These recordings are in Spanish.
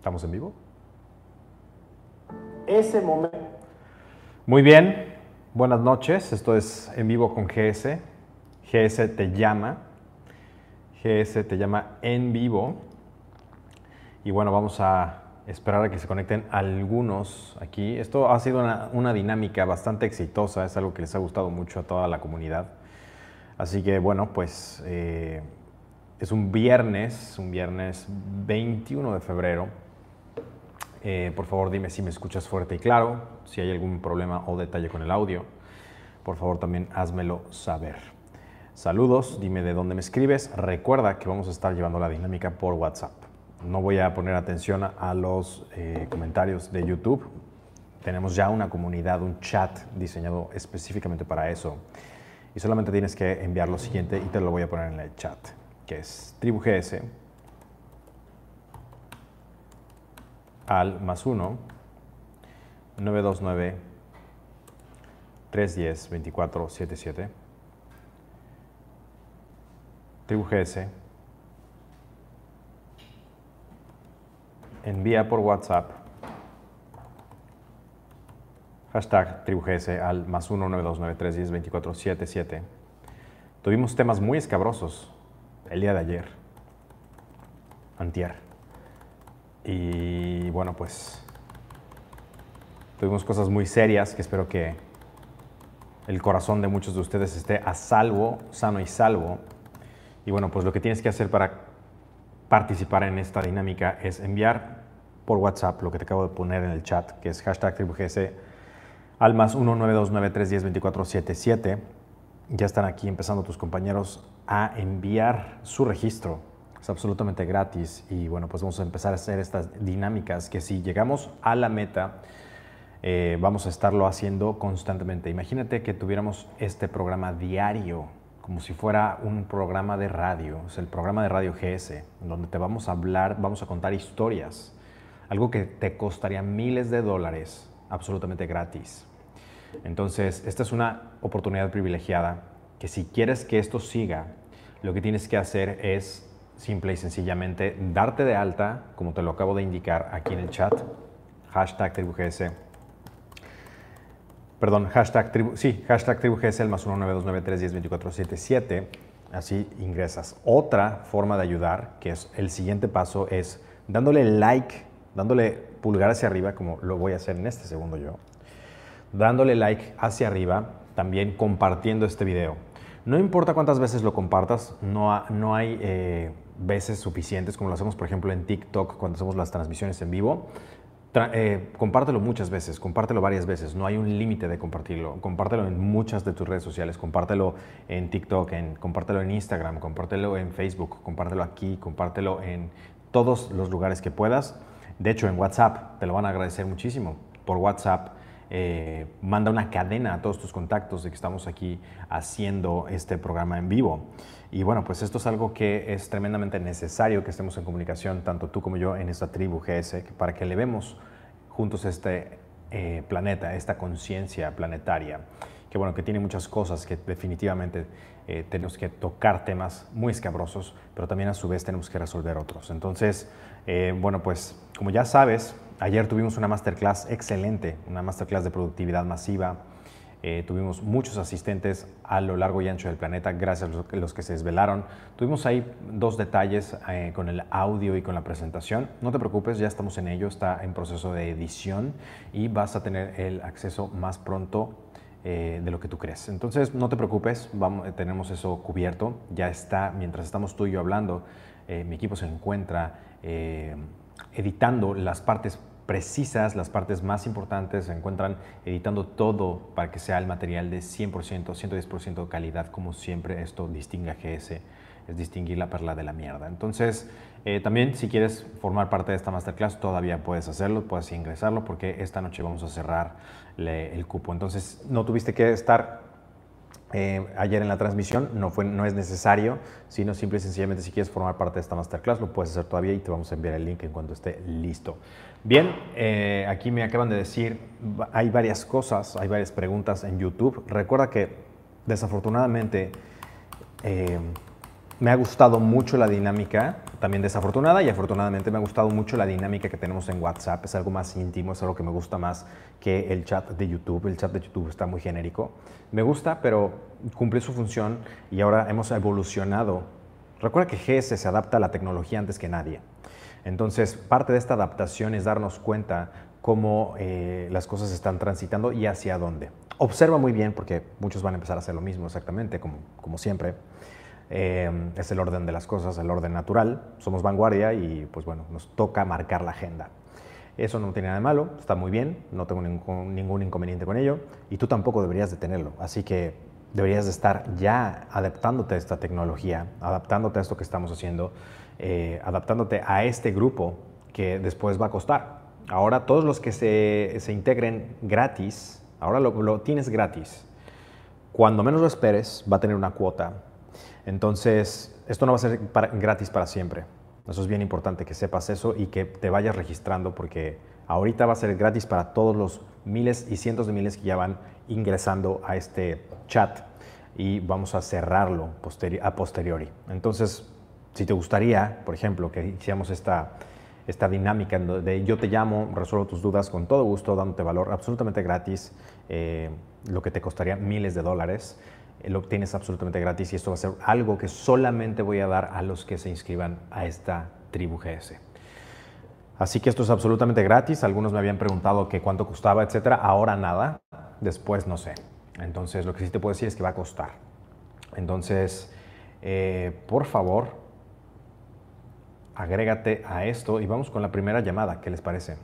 ¿Estamos en vivo? Ese momento. Muy bien, buenas noches. Esto es en vivo con GS. GS te llama. GS te llama en vivo. Y bueno, vamos a esperar a que se conecten algunos aquí. Esto ha sido una, dinámica bastante exitosa, es algo que les ha gustado mucho a toda la comunidad. Así que bueno, pues eh, es un viernes, un viernes 21 de febrero. Eh, por favor, dime si me escuchas fuerte y claro, si hay algún problema o detalle con el audio. Por favor, también házmelo saber. Saludos, dime de dónde me escribes. Recuerda que vamos a estar llevando la dinámica por WhatsApp. No voy a poner atención a los eh, comentarios de YouTube. Tenemos ya una comunidad, un chat diseñado específicamente para eso. Y solamente tienes que enviar lo siguiente y te lo voy a poner en el chat que es tribu al más 1, 929 310 2477. Tribu GS. Envía por WhatsApp hashtag tribu GS al más 1 929 310 2477. Tuvimos temas muy escabrosos el día de ayer, antier. Y bueno, pues tuvimos cosas muy serias que espero que el corazón de muchos de ustedes esté a salvo, sano y salvo. Y bueno, pues lo que tienes que hacer para participar en esta dinámica es enviar por WhatsApp lo que te acabo de poner en el chat, que es hashtag TribuGS al más 19293102477. Ya están aquí empezando tus compañeros a enviar su registro. Es absolutamente gratis y bueno, pues vamos a empezar a hacer estas dinámicas que si llegamos a la meta, eh, vamos a estarlo haciendo constantemente. Imagínate que tuviéramos este programa diario, como si fuera un programa de radio, es el programa de radio GS, donde te vamos a hablar, vamos a contar historias, algo que te costaría miles de dólares absolutamente gratis. Entonces, esta es una oportunidad privilegiada que si quieres que esto siga, lo que tienes que hacer es simple y sencillamente darte de alta, como te lo acabo de indicar aquí en el chat, hashtag tribugs. Perdón, hashtag tribu, sí, hashtag tribugs, el más 19293102477. Así ingresas. Otra forma de ayudar, que es el siguiente paso, es dándole like, dándole pulgar hacia arriba, como lo voy a hacer en este segundo yo. Dándole like hacia arriba, también compartiendo este video no importa cuántas veces lo compartas, no, no hay eh, veces suficientes, como lo hacemos, por ejemplo, en TikTok cuando hacemos las transmisiones en vivo. Eh, compártelo muchas veces, compártelo varias veces, no hay un límite de compartirlo. Compártelo en muchas de tus redes sociales, compártelo en TikTok, compártelo en Instagram, compártelo en Facebook, compártelo aquí, compártelo en todos los lugares que puedas. De hecho, en WhatsApp te lo van a agradecer muchísimo. Por WhatsApp eh, manda una cadena a todos tus contactos de que estamos aquí haciendo este programa en vivo. Y bueno, pues esto es algo que es tremendamente necesario que estemos en comunicación, tanto tú como yo, en esta tribu GS, para que elevemos juntos este eh, planeta, esta conciencia planetaria, que bueno, que tiene muchas cosas que definitivamente eh, tenemos que tocar temas muy escabrosos, pero también a su vez tenemos que resolver otros. Entonces, bueno, pues como ya sabes, Ayer tuvimos una masterclass excelente, una masterclass de productividad masiva. Eh, tuvimos muchos asistentes a lo largo y ancho del planeta, gracias a los que se desvelaron. Tuvimos ahí dos detalles eh, con el audio y con la presentación. No te preocupes, ya estamos en ello, está en proceso de edición y vas a tener el acceso más pronto eh, de lo que tú crees. Entonces, no te preocupes, tenemos eso cubierto. Ya está, mientras estamos tú y yo hablando, mi equipo se encuentra editando las partes precisas, las partes más importantes, se encuentran editando todo para que sea el material de 100%, 110% calidad, como siempre esto distingue a GS, es distinguir la perla de la mierda. Entonces, eh, también si quieres formar parte de esta masterclass, todavía puedes hacerlo, puedes ingresarlo, porque esta noche vamos a cerrar el cupo. Entonces, no tuviste que estar eh, ayer en la transmisión, no, fue, no es necesario, sino simple y sencillamente si quieres formar parte de esta masterclass, lo puedes hacer todavía y te vamos a enviar el link en cuanto esté listo. Bien, eh, aquí me acaban de decir, hay varias cosas, hay varias preguntas en YouTube. Recuerda que desafortunadamente eh, me ha gustado mucho la dinámica, también desafortunada y afortunadamente me ha gustado mucho la dinámica que tenemos en WhatsApp. Es algo más íntimo, es algo que me gusta más que el chat de YouTube. El chat de YouTube está muy genérico. Me gusta, pero cumple su función y ahora hemos evolucionado. Recuerda que GS se adapta a la tecnología antes que nadie. Entonces, parte de esta adaptación es darnos cuenta cómo eh, las cosas están transitando y hacia dónde. Observa muy bien, porque muchos van a empezar a hacer lo mismo exactamente, como, como siempre. Eh, es el orden de las cosas, el orden natural. Somos vanguardia y pues bueno, nos toca marcar la agenda. Eso no tiene nada de malo, está muy bien, no tengo ningún, ningún inconveniente con ello y tú tampoco deberías de tenerlo. Así que deberías de estar ya adaptándote a esta tecnología, adaptándote a esto que estamos haciendo, eh, adaptándote a este grupo que después va a costar. Ahora todos los que se, se integren gratis, ahora lo, lo tienes gratis. Cuando menos lo esperes, va a tener una cuota entonces, esto no va a ser gratis para siempre. Eso es bien importante que sepas eso y que te vayas registrando porque ahorita va a ser gratis para todos los miles y cientos de miles que ya van ingresando a este chat y vamos a cerrarlo a posteriori. Entonces, si te gustaría, por ejemplo, que hiciéramos esta, esta dinámica de yo te llamo, resuelvo tus dudas con todo gusto, dándote valor absolutamente gratis, eh, lo que te costaría miles de dólares, lo obtienes absolutamente gratis y esto va a ser algo que solamente voy a dar a los que se inscriban a esta tribu GS. Así que esto es absolutamente gratis. Algunos me habían preguntado que cuánto costaba, etcétera. Ahora nada. Después no sé. Entonces, lo que sí te puedo decir es que va a costar. Entonces, eh, por favor, agrégate a esto y vamos con la primera llamada. ¿Qué les parece?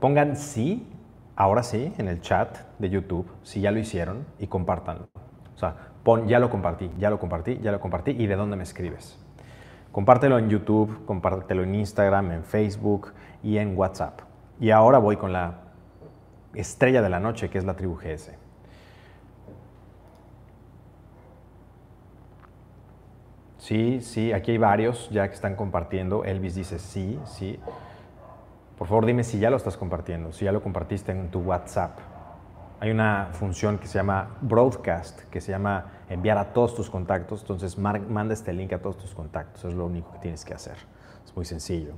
Pongan sí ahora sí, en el chat de YouTube, si ya lo hicieron, y compártanlo. O sea, pon, ya lo compartí, ya lo compartí, ya lo compartí, y de dónde me escribes. Compártelo en YouTube, compártelo en Instagram, en Facebook y en WhatsApp. Y ahora voy con la estrella de la noche, que es la tribu GS. Sí, sí, aquí hay varios ya que están compartiendo. Elvis dice sí, sí. Por favor, dime si ya lo estás compartiendo, si ya lo compartiste en tu WhatsApp. Hay una función que se llama Broadcast, que se llama enviar a todos tus contactos. Entonces, manda este link a todos tus contactos. Es lo único que tienes que hacer. Es muy sencillo.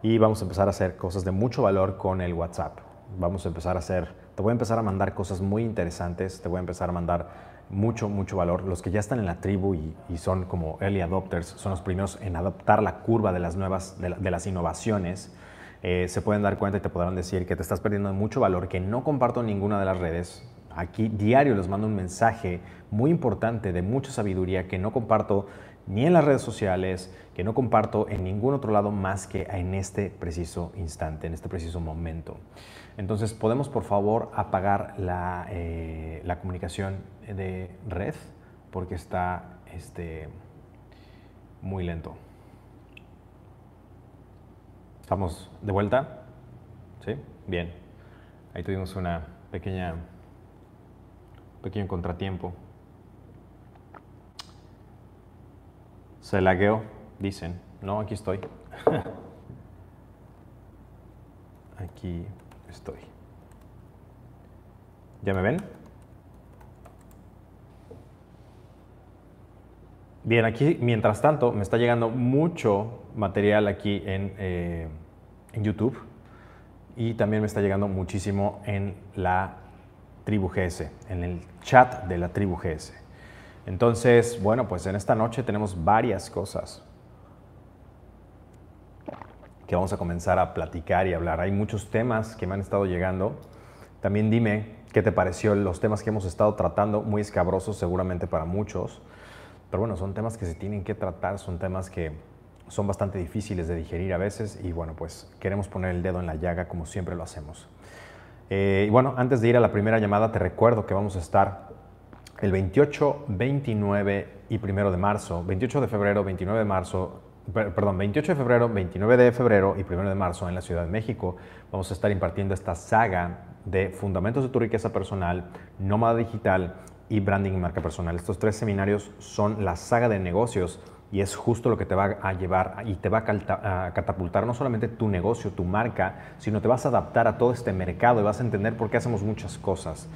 Y vamos a empezar a hacer cosas de mucho valor con el WhatsApp. Vamos a empezar a hacer, te voy a empezar a mandar cosas muy interesantes, te voy a empezar a mandar mucho, mucho valor. Los que ya están en la tribu y, son como early adopters, son los primeros en adoptar la curva de las nuevas, de las innovaciones eh, se pueden dar cuenta y te podrán decir que te estás perdiendo mucho valor, que no comparto ninguna de las redes. Aquí diario les mando un mensaje muy importante de mucha sabiduría que no comparto ni en las redes sociales, que no comparto en ningún otro lado más que en este preciso instante, en este preciso momento. Entonces, ¿podemos por favor apagar la, eh, la comunicación de red? Porque está este, muy lento. ¿Estamos de vuelta? ¿Sí? Bien. Ahí tuvimos una pequeña, pequeño contratiempo. Se lagueó, dicen. No, aquí estoy. aquí estoy. ¿Ya me ven? Bien, aquí mientras tanto me está llegando mucho material aquí en, eh, en, YouTube y también me está llegando muchísimo en la tribu GS, en el chat de la tribu GS. Entonces, bueno, pues en esta noche tenemos varias cosas que vamos a comenzar a platicar y hablar. Hay muchos temas que me han estado llegando. También dime qué te pareció los temas que hemos estado tratando, muy escabrosos seguramente para muchos. Pero bueno, son temas que se tienen que tratar, son temas que son bastante difíciles de digerir a veces y bueno, pues queremos poner el dedo en la llaga como siempre lo hacemos. Eh, y bueno, antes de ir a la primera llamada, te recuerdo que vamos a estar el 28, 29 y 1 de marzo, 28 de febrero, 29 de marzo, perdón, 28 de febrero, 29 de febrero y 1 de marzo en la Ciudad de México. Vamos a estar impartiendo esta saga de fundamentos de tu riqueza personal, nómada digital y branding y marca personal. Estos tres seminarios son la saga de negocios y es justo lo que te va a llevar y te va a catapultar no solamente tu negocio, tu marca, sino te vas a adaptar a todo este mercado y vas a entender por qué hacemos muchas cosas.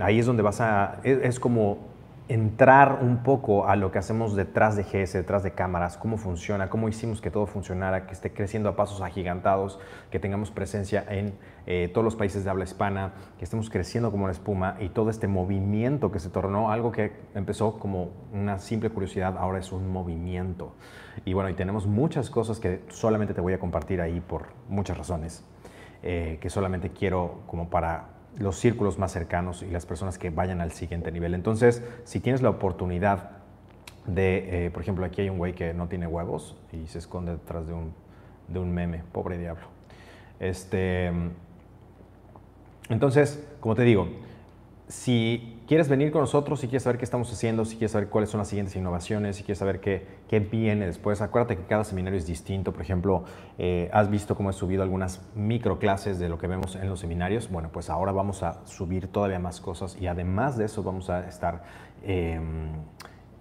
Ahí es donde vas a, es, como entrar un poco a lo que hacemos detrás de GS, detrás de cámaras, cómo funciona, cómo hicimos que todo funcionara, que esté creciendo a pasos agigantados, que tengamos presencia en eh, todos los países de habla hispana, que estemos creciendo como la espuma y todo este movimiento que se tornó algo que empezó como una simple curiosidad, ahora es un movimiento. Y bueno, y tenemos muchas cosas que solamente te voy a compartir ahí por muchas razones, eh, que solamente quiero como para los círculos más cercanos y las personas que vayan al siguiente nivel. Entonces, si tienes la oportunidad de, eh, por ejemplo, aquí hay un güey que no tiene huevos y se esconde detrás de un, de un meme, pobre diablo. Este, entonces, como te digo, si quieres venir con nosotros, si quieres saber qué estamos haciendo, si quieres saber cuáles son las siguientes innovaciones, si quieres saber qué, qué viene después, acuérdate que cada seminario es distinto. Por ejemplo, eh, has visto cómo he subido algunas microclases de lo que vemos en los seminarios. Bueno, pues ahora vamos a subir todavía más cosas y además de eso vamos a estar... Em,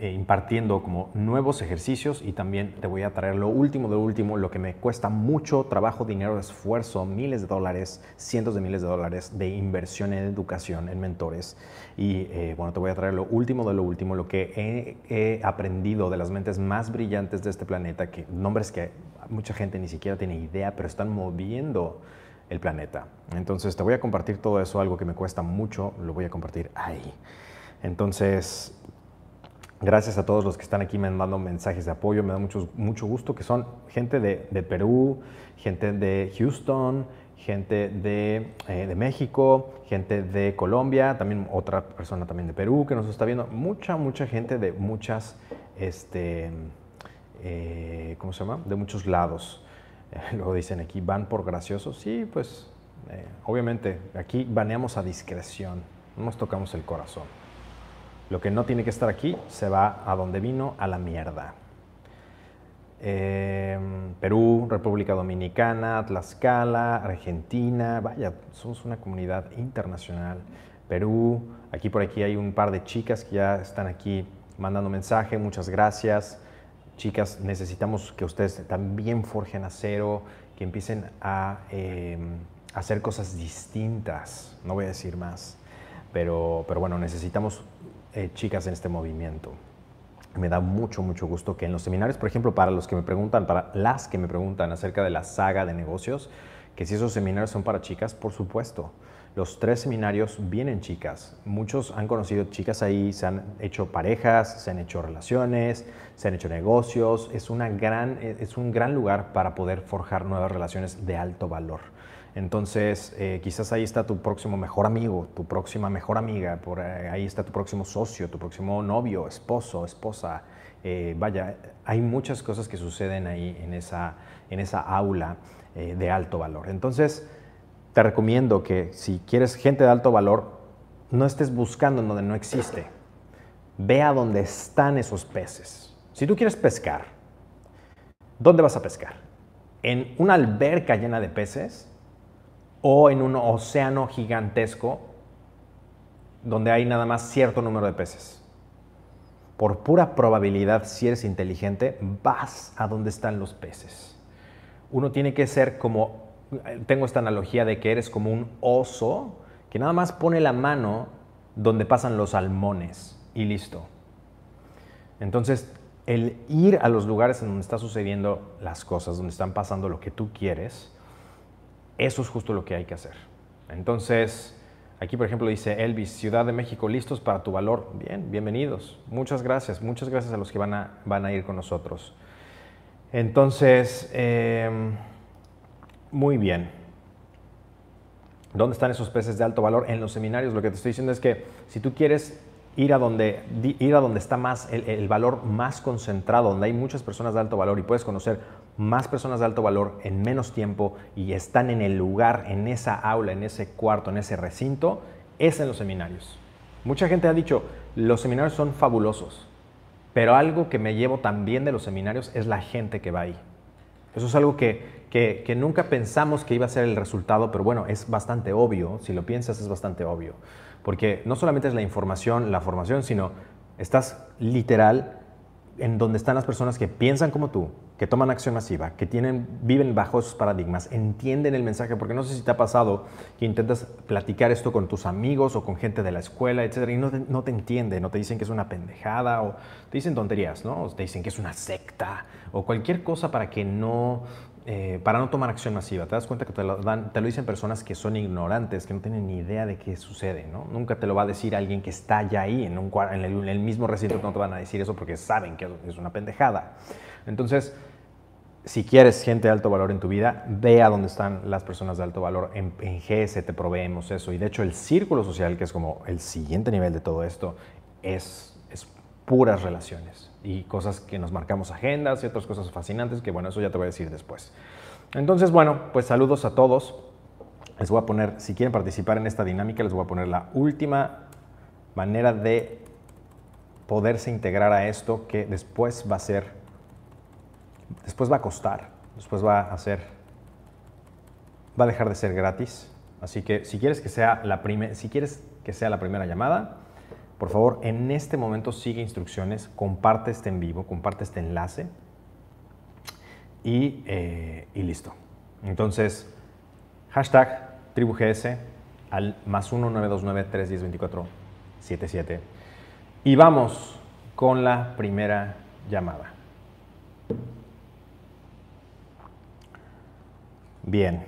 impartiendo como nuevos ejercicios y también te voy a traer lo último de lo último, lo que me cuesta mucho trabajo, dinero, esfuerzo, miles de dólares, cientos de miles de dólares de inversión en educación, en mentores. Y eh, bueno, te voy a traer lo último de lo último, lo que he, aprendido de las mentes más brillantes de este planeta, que nombres que mucha gente ni siquiera tiene idea, pero están moviendo el planeta. Entonces te voy a compartir todo eso, algo que me cuesta mucho, lo voy a compartir ahí. Entonces, Gracias a todos los que están aquí mandando mensajes de apoyo, me da mucho, mucho gusto, que son gente de, Perú, gente de Houston, gente de, eh, de, México, gente de Colombia, también otra persona también de Perú que nos está viendo, mucha, mucha gente de muchas, este, eh, ¿cómo se llama? De muchos lados. luego dicen aquí, van por graciosos. Sí, pues, eh, obviamente, aquí baneamos a discreción, no nos tocamos el corazón. Lo que no tiene que estar aquí se va a donde vino, a la mierda. Em, Perú, República Dominicana, Tlaxcala, Argentina, vaya, somos una comunidad internacional. Perú, aquí por aquí hay un par de chicas que ya están aquí mandando mensaje, muchas gracias. Chicas, necesitamos que ustedes también forjen acero, que empiecen a em, hacer cosas distintas, no voy a decir más, pero, pero bueno, necesitamos eh, chicas en este movimiento. Me da mucho, mucho gusto que en los seminarios, por ejemplo, para los que me preguntan, para las que me preguntan acerca de la saga de negocios, que si esos seminarios son para chicas, por supuesto. Los tres seminarios vienen chicas. Muchos han conocido chicas ahí, se han hecho parejas, se han hecho relaciones, se han hecho negocios. Es, una gran, es un gran lugar para poder forjar nuevas relaciones de alto valor. Entonces, eh, quizás ahí está tu próximo mejor amigo, tu próxima mejor amiga, por ahí está tu próximo socio, tu próximo novio, esposo, esposa. Eh, vaya, hay muchas cosas que suceden ahí en esa, en esa aula eh, de alto valor. Entonces, te recomiendo que si quieres gente de alto valor, no estés buscando en donde no existe. Ve a donde están esos peces. Si tú quieres pescar, ¿dónde vas a pescar? ¿En una alberca llena de peces? O en un océano gigantesco donde hay nada más cierto número de peces. Por pura probabilidad, si eres inteligente, vas a donde están los peces. Uno tiene que ser como, tengo esta analogía de que eres como un oso que nada más pone la mano donde pasan los salmones y listo. Entonces, el ir a los lugares en donde están sucediendo las cosas, donde están pasando lo que tú quieres, eso es justo lo que hay que hacer. Entonces, aquí por ejemplo dice Elvis, Ciudad de México, listos para tu valor. Bien, bienvenidos. Muchas gracias. Muchas gracias a los que van a, van a ir con nosotros. Entonces, em, muy bien. ¿Dónde están esos peces de alto valor? En los seminarios. Lo que te estoy diciendo es que si tú quieres ir a donde, ir a donde está más el, valor más concentrado, donde hay muchas personas de alto valor y puedes conocer más personas de alto valor en menos tiempo y están en el lugar, en esa aula, en ese cuarto, en ese recinto, es en los seminarios. Mucha gente ha dicho, los seminarios son fabulosos, pero algo que me llevo también de los seminarios es la gente que va ahí. Eso es algo que, que, nunca pensamos que iba a ser el resultado, pero bueno, es bastante obvio, si lo piensas es bastante obvio, porque no solamente es la información, la formación, sino estás literal en donde están las personas que piensan como tú, que toman acción masiva, que tienen, viven bajo esos paradigmas, entienden el mensaje, porque no sé si te ha pasado que intentas platicar esto con tus amigos o con gente de la escuela, etcétera, y no te, no te entienden, no te dicen que es una pendejada, o te dicen tonterías, ¿no? O te dicen que es una secta, o cualquier cosa para que no, eh, para no tomar acción masiva. Te das cuenta que te lo, dicen personas que son ignorantes, que no tienen ni idea de qué sucede, ¿no? Nunca te lo va a decir alguien que está ya ahí, en, un, en, el, en mismo recinto, no te van a decir eso porque saben que es una pendejada. Entonces, si quieres gente de alto valor en tu vida, ve a dónde están las personas de alto valor. En, GS te proveemos eso. Y de hecho el círculo social, que es como el siguiente nivel de todo esto, es, es puras relaciones y cosas que nos marcamos agendas y otras cosas fascinantes que bueno, eso ya te voy a decir después. Entonces, bueno, pues saludos a todos. Les voy a poner, si quieren participar en esta dinámica, les voy a poner la última manera de poderse integrar a esto que después va a ser después va a costar, después va a ser, va a dejar de ser gratis. Así que si quieres que sea la, si quieres que sea la primera llamada, por favor, en este momento sigue instrucciones, comparte este en vivo, comparte este enlace y, eh, listo. Entonces, hashtag TribuGS al más 1 929 310 24 77 y vamos con la primera llamada. Bien.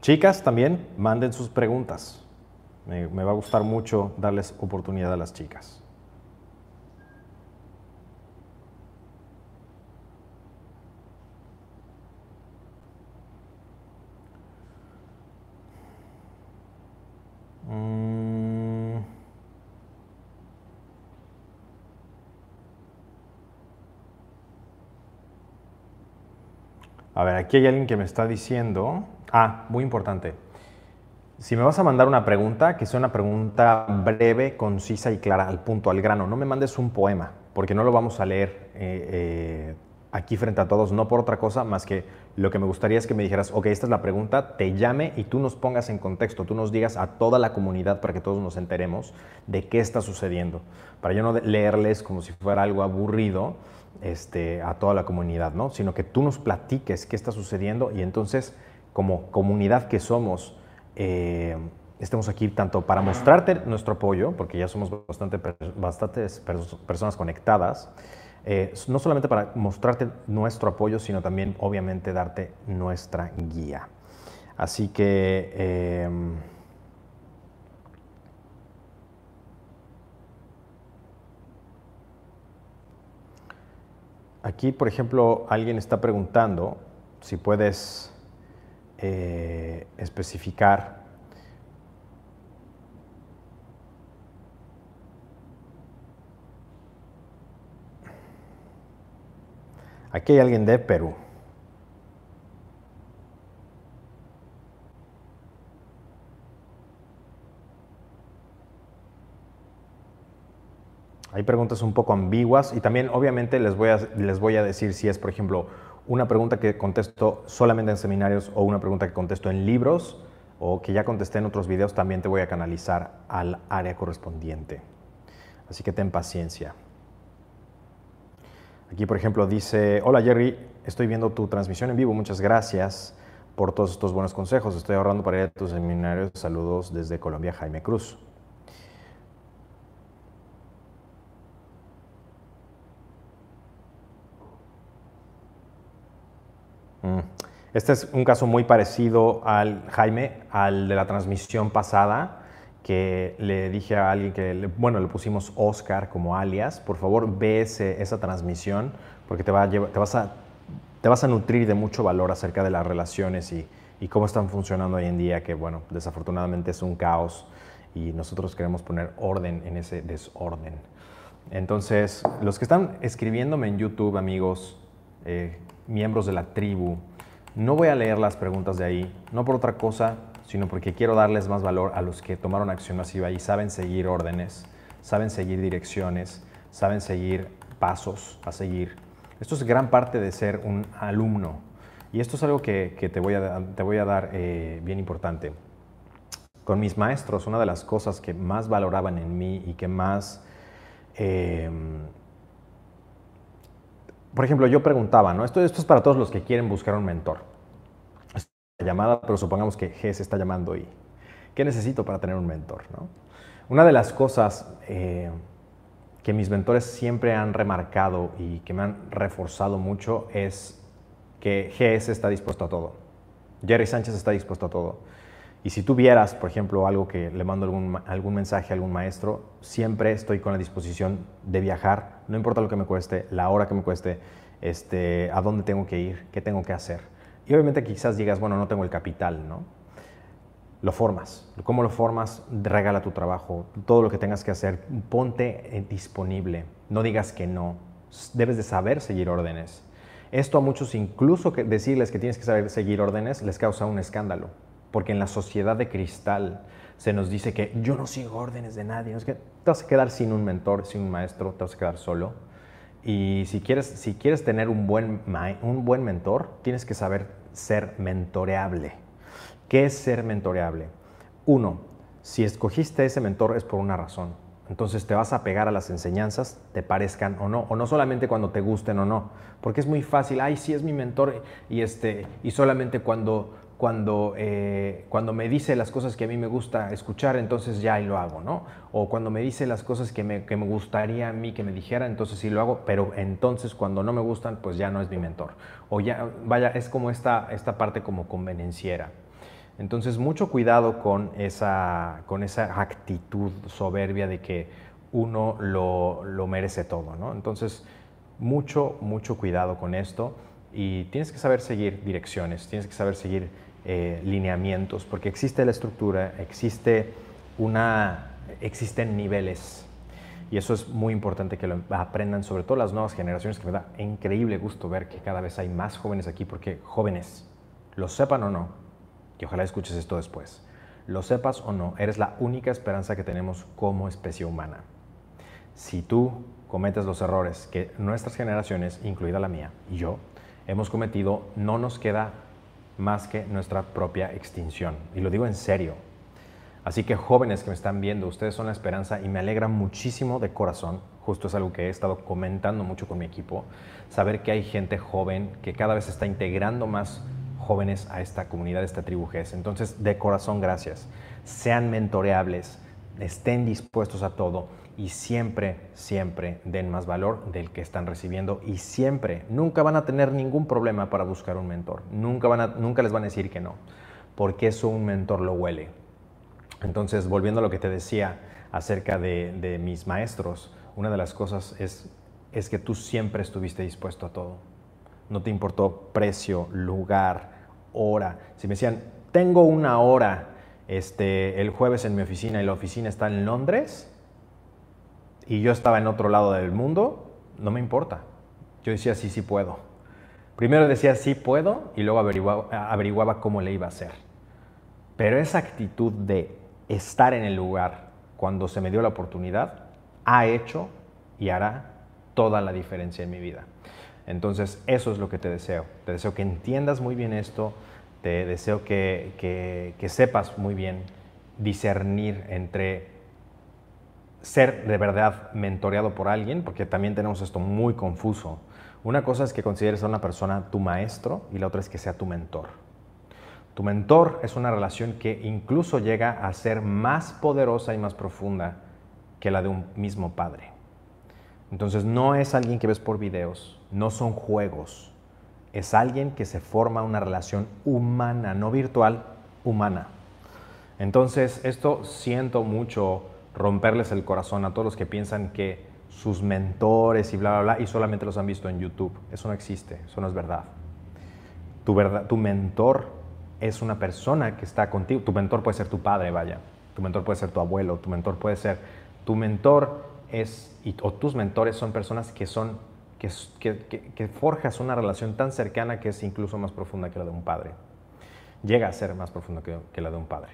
Chicas, también manden sus preguntas. Me, va a gustar mucho darles oportunidad a las chicas. Mm. A ver, aquí hay alguien que me está diciendo, ah, muy importante, si me vas a mandar una pregunta, que sea una pregunta breve, concisa y clara, al punto, al grano. No me mandes un poema, porque no lo vamos a leer eh, eh, aquí frente a todos, no por otra cosa, más que lo que me gustaría es que me dijeras, ok, esta es la pregunta, te llame y tú nos pongas en contexto, tú nos digas a toda la comunidad para que todos nos enteremos de qué está sucediendo, para yo no leerles como si fuera algo aburrido, este, a toda la comunidad, ¿no? sino que tú nos platiques qué está sucediendo y entonces como comunidad que somos, eh, estemos aquí tanto para mostrarte nuestro apoyo, porque ya somos bastante, bastantes personas conectadas, eh, no solamente para mostrarte nuestro apoyo, sino también obviamente darte nuestra guía. Así que... Eh, Aquí, por ejemplo, alguien está preguntando si puedes eh, especificar Aquí hay alguien de Perú. Hay preguntas un poco ambiguas y también obviamente les voy, a, les voy a decir si es, por ejemplo, una pregunta que contesto solamente en seminarios o una pregunta que contesto en libros o que ya contesté en otros videos, también te voy a canalizar al área correspondiente. Así que ten paciencia. Aquí, por ejemplo, dice, hola Jerry, estoy viendo tu transmisión en vivo, muchas gracias por todos estos buenos consejos. Estoy ahorrando para ir a tus seminarios. Saludos desde Colombia, Jaime Cruz. Este es un caso muy parecido al Jaime, al de la transmisión pasada, que le dije a alguien que, bueno, le pusimos Oscar como alias. Por favor, ve esa transmisión porque te, va a te, vas a, te vas a nutrir de mucho valor acerca de las relaciones y, y cómo están funcionando hoy en día, que, bueno, desafortunadamente es un caos y nosotros queremos poner orden en ese desorden. Entonces, los que están escribiéndome en YouTube, amigos, eh, miembros de la tribu. No voy a leer las preguntas de ahí, no por otra cosa, sino porque quiero darles más valor a los que tomaron acción masiva y saben seguir órdenes, saben seguir direcciones, saben seguir pasos a seguir. Esto es gran parte de ser un alumno y esto es algo que, te, voy a, te, voy a, dar eh, bien importante. Con mis maestros, una de las cosas que más valoraban en mí y que más... Eh, por ejemplo, yo preguntaba, ¿no? Esto, esto es para todos los que quieren buscar un mentor. Es una llamada, pero supongamos que G se está llamando y ¿qué necesito para tener un mentor? ¿no? Una de las cosas eh, que mis mentores siempre han remarcado y que me han reforzado mucho es que GS está dispuesto a todo. Jerry Sánchez está dispuesto a todo. Y si tú vieras, por ejemplo, algo que le mando algún, mensaje a algún maestro, siempre estoy con la disposición de viajar, no importa lo que me cueste, la hora que me cueste, este, a dónde tengo que ir, qué tengo que hacer. Y obviamente quizás digas, bueno, no tengo el capital, ¿no? Lo formas. ¿Cómo lo formas? Regala tu trabajo, todo lo que tengas que hacer, ponte eh, disponible, no digas que no. Debes de saber seguir órdenes. Esto a muchos, incluso que decirles que tienes que saber seguir órdenes, les causa un escándalo, porque en la sociedad de cristal se nos dice que yo no sigo órdenes de nadie, es que te vas a quedar sin un mentor, sin un maestro, te vas a quedar solo. Y si quieres, si quieres tener un buen, un buen mentor, tienes que saber ser mentoreable. ¿Qué es ser mentoreable? Uno, si escogiste ese mentor es por una razón. Entonces te vas a pegar a las enseñanzas, te parezcan o no, o no solamente cuando te gusten o no, porque es muy fácil, ay, sí es mi mentor y, este, y solamente cuando, cuando, eh, cuando me dice las cosas que a mí me gusta escuchar, entonces ya y lo hago, ¿no? O cuando me dice las cosas que me, que me gustaría a mí que me dijera, entonces sí lo hago, pero entonces cuando no me gustan, pues ya no es mi mentor. O ya, vaya, es como esta, esta parte como convenenciera. Entonces, mucho cuidado con esa, con esa actitud soberbia de que uno lo, merece todo, ¿no? Entonces, mucho, mucho cuidado con esto y tienes que saber seguir direcciones, tienes que saber seguir eh, lineamientos, porque existe la estructura, existe una, existen niveles y eso es muy importante que lo aprendan, sobre todo las nuevas generaciones, que me da increíble gusto ver que cada vez hay más jóvenes aquí, porque jóvenes, lo sepan o no, y ojalá escuches esto después. Lo sepas o no, eres la única esperanza que tenemos como especie humana. Si tú cometes los errores que nuestras generaciones, incluida la mía y yo, hemos cometido, no nos queda más que nuestra propia extinción. Y lo digo en serio. Así que jóvenes que me están viendo, ustedes son la esperanza y me alegra muchísimo de corazón, justo es algo que he estado comentando mucho con mi equipo, saber que hay gente joven que cada vez está integrando más jóvenes a esta comunidad, a esta tribu GES. Entonces, de corazón, gracias. Sean mentoreables, estén dispuestos a todo y siempre, siempre den más valor del que están recibiendo y siempre, nunca van a tener ningún problema para buscar un mentor. Nunca, van a, nunca les van a decir que no, porque eso un mentor lo huele. Entonces, volviendo a lo que te decía acerca de, mis maestros, una de las cosas es, es que tú siempre estuviste dispuesto a todo. No te importó precio, lugar, hora. Si me decían, tengo una hora este, el jueves en mi oficina y la oficina está en Londres y yo estaba en otro lado del mundo, no me importa. Yo decía, sí, sí puedo. Primero decía, sí puedo y luego averiguaba, averiguaba cómo le iba a hacer. Pero esa actitud de estar en el lugar cuando se me dio la oportunidad ha hecho y hará toda la diferencia en mi vida. Entonces, eso es lo que te deseo. Te deseo que entiendas muy bien esto, te deseo que, sepas muy bien discernir entre ser de verdad mentoreado por alguien, porque también tenemos esto muy confuso. Una cosa es que consideres a una persona tu maestro y la otra es que sea tu mentor. Tu mentor es una relación que incluso llega a ser más poderosa y más profunda que la de un mismo padre. Entonces no es alguien que ves por videos, no son juegos, es alguien que se forma una relación humana, no virtual, humana. Entonces esto siento mucho romperles el corazón a todos los que piensan que sus mentores y bla, bla, bla, y solamente los han visto en YouTube. Eso no existe, eso no es verdad. Tu, verdad, tu mentor es una persona que está contigo. Tu mentor puede ser tu padre, vaya. Tu mentor puede ser tu abuelo, tu mentor puede ser... Tu mentor es, o tus mentores son personas que son, que, forjas una relación tan cercana que es incluso más profunda que la de un padre. Llega a ser más profunda que, la de un padre.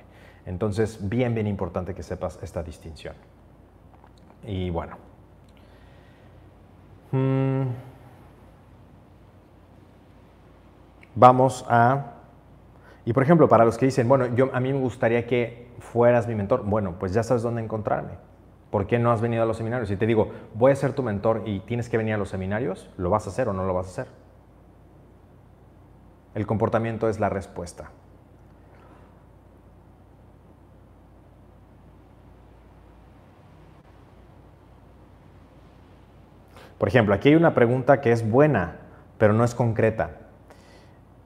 Entonces, bien, bien importante que sepas esta distinción. Y bueno. Mm, vamos a... Y por ejemplo, para los que dicen, bueno, yo, a mí me gustaría que fueras mi mentor, bueno, pues ya sabes dónde encontrarme ¿Por qué no has venido a los seminarios? Si te digo, voy a ser tu mentor y tienes que venir a los seminarios, ¿lo vas a hacer o no lo vas a hacer? El comportamiento es la respuesta. Por ejemplo, aquí hay una pregunta que es buena, pero no es concreta.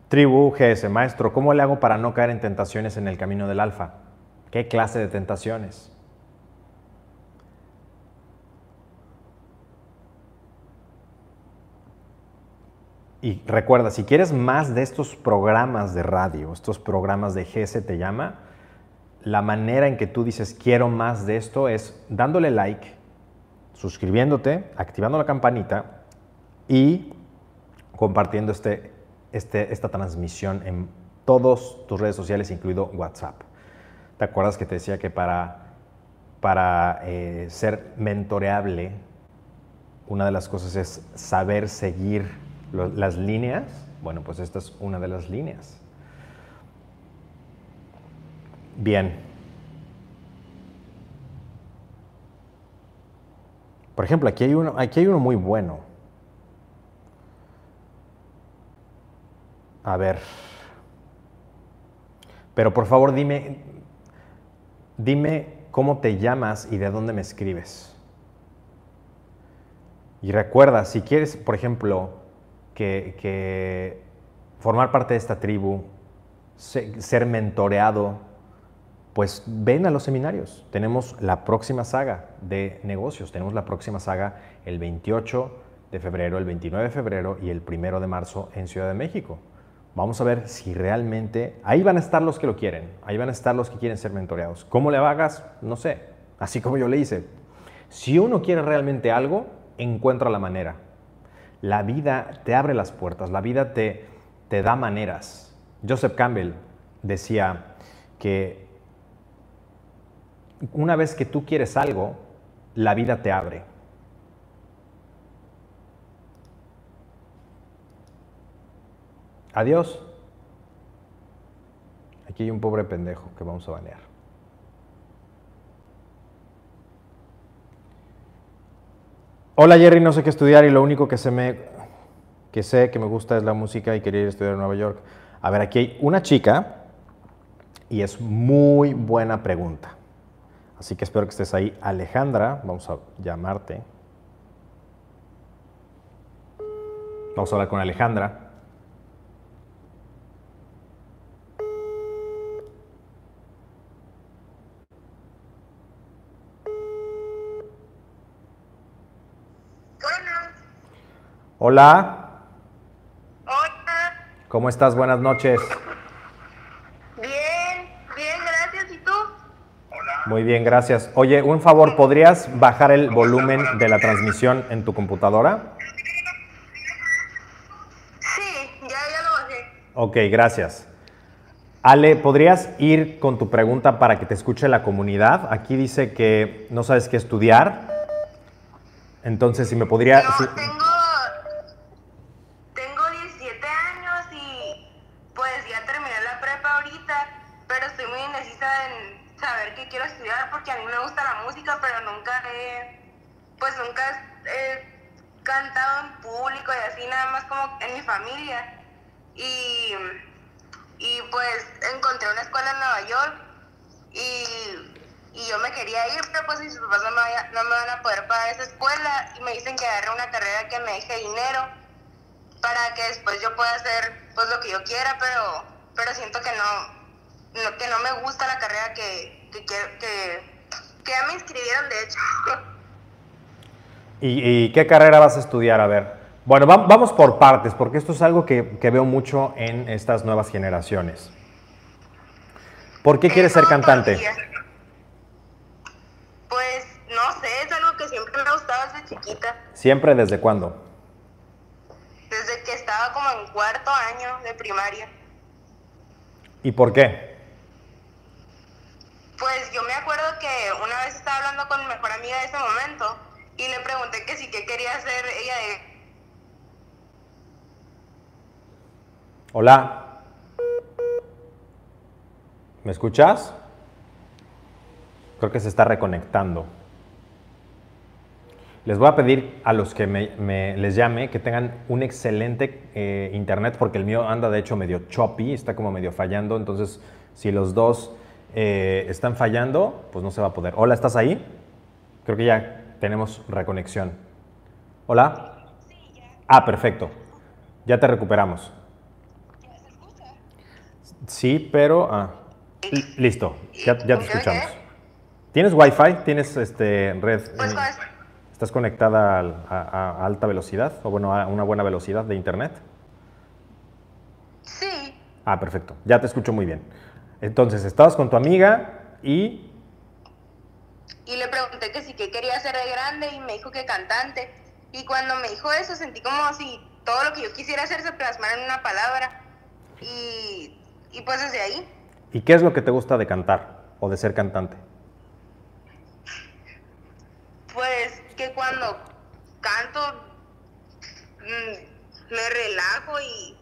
Tribu GS, maestro, ¿cómo le hago para no caer en tentaciones en el camino del alfa? ¿Qué clase de tentaciones? Y recuerda, si quieres más de estos programas de radio, estos programas de GS te llama, la manera en que tú dices quiero más de esto es dándole like, suscribiéndote, activando la campanita y compartiendo este, este, esta transmisión en todas tus redes sociales, incluido WhatsApp. ¿Te acuerdas que te decía que para, para eh, ser mentoreable, una de las cosas es saber seguir las líneas? Bueno, pues esta es una de las líneas. Bien. Por ejemplo, aquí hay uno, aquí hay uno muy bueno. A ver. Pero por favor dime, dime cómo te llamas y de dónde me escribes. Y recuerda, si quieres, por ejemplo, que, formar parte de esta tribu, ser mentoreado, pues ven a los seminarios. Tenemos la próxima saga de negocios. Tenemos la próxima saga el 28 de febrero, el 29 de febrero y el 1 de marzo en Ciudad de México. Vamos a ver si realmente... Ahí van a estar los que lo quieren. Ahí van a estar los que quieren ser mentoreados. ¿Cómo le hagas? No sé. Así como yo le hice. Si uno quiere realmente algo, encuentra la manera. La vida te abre las puertas. La vida te, te da maneras. Joseph Campbell decía que una vez que tú quieres algo, la vida te abre. Adiós. Aquí hay un pobre pendejo que vamos a banear. Hola Jerry, no sé qué estudiar y lo único que, se me, que sé que me gusta es la música y quería ir a estudiar en Nueva York. A ver, aquí hay una chica y es muy buena pregunta. Así que espero que estés ahí. Alejandra, vamos a llamarte. Vamos a hablar con Alejandra. Hola. Hola. ¿Cómo estás? Buenas noches. Muy bien, gracias. Oye, un favor, ¿podrías bajar el volumen de la transmisión en tu computadora? Sí, ya, ya lo bajé. Ok, gracias. Ale, ¿podrías ir con tu pregunta para que te escuche la comunidad? Aquí dice que no sabes qué estudiar. Entonces, si me podría... No, tengo, tengo 17 años y pues ya terminé la prepa ahorita, pero estoy muy indecisa en saber qué quiero estudiar porque a mí me gusta la música, pero nunca he, pues nunca he cantado en público y así, nada más como en mi familia. Y, y pues encontré una escuela en Nueva York y, y yo me quería ir, pero pues mis papás no me, no me van a poder pagar esa escuela y me dicen que agarre una carrera que me deje dinero para que después yo pueda hacer pues lo que yo quiera, pero, pero siento que no, que no me gusta la carrera que, que, que, ya me inscribieron, de hecho. ¿Y, qué carrera vas a estudiar? A ver. Bueno, vamos por partes, porque esto es algo que, que veo mucho en estas nuevas generaciones. ¿Por qué quieres ser cantante? Pues no sé, es algo que siempre me ha gustado desde chiquita. ¿Siempre desde cuándo? Que estaba como en cuarto año de primaria. ¿Y por qué? Pues yo me acuerdo que una vez estaba hablando con mi mejor amiga de ese momento y le pregunté que sí, qué quería hacer ella de... Hola. ¿Me escuchas? Creo que se está reconectando. Les voy a pedir a los que me, les llame que tengan un excelente eh, internet, porque el mío anda de hecho medio choppy, está como medio fallando. Entonces, si los dos eh, están fallando, pues no se va a poder. Hola, ¿estás ahí? Creo que ya tenemos reconexión. Hola. Ah, perfecto. Ya te recuperamos. Sí, pero... Ah, listo, ya, te escuchamos. ¿Tienes Wi-Fi? ¿Tienes este, red? Pues, ¿Estás conectada a, alta velocidad o bueno, a una buena velocidad de internet? Sí. Ah, perfecto. Ya te escucho muy bien. Entonces, estabas con tu amiga y... Y le pregunté que sí, que quería ser de grande y me dijo que cantante. Y cuando me dijo eso, sentí como si todo lo que yo quisiera hacer se plasmara en una palabra. Y, y pues desde ahí. ¿Y qué es lo que te gusta de cantar o de ser cantante? Pues que cuando canto mm, me relajo y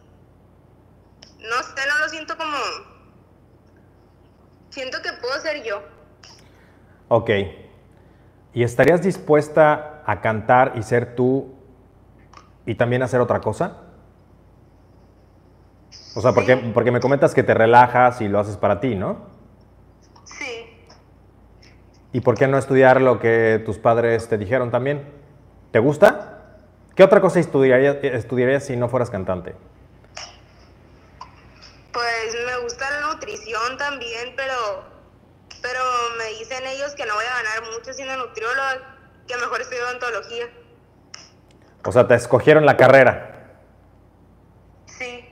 no sé, no lo siento como... Siento que puedo ser yo. Ok. ¿Y estarías dispuesta a cantar y ser tú y también hacer otra cosa? O sea, porque, porque me comentas que te relajas y lo haces para ti, ¿no? ¿Y por qué no estudiar lo que tus padres te dijeron también? ¿Te gusta? ¿Qué otra cosa estudiarías, si no fueras cantante? Pues me gusta la nutrición también, pero, pero me dicen ellos que no voy a ganar mucho siendo nutrióloga, que mejor estudio odontología. O sea, te escogieron la carrera. Sí.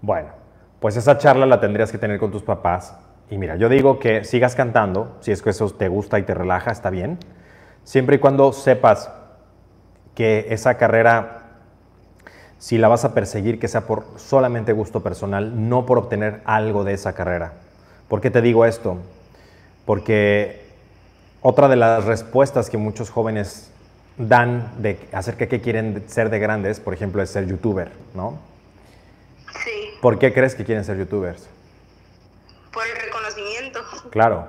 Bueno, pues esa charla la tendrías que tener con tus papás y mira, yo digo que sigas cantando, si es que eso te gusta y te relaja, está bien, siempre y cuando sepas que esa carrera, si la vas a perseguir, que sea por solamente gusto personal, no por obtener algo de esa carrera. ¿Por qué te digo esto? Porque otra de las respuestas que muchos jóvenes dan de acerca de qué quieren ser de grandes, por ejemplo, es ser youtuber, ¿no? Sí. ¿Por qué crees que quieren ser youtubers? Claro.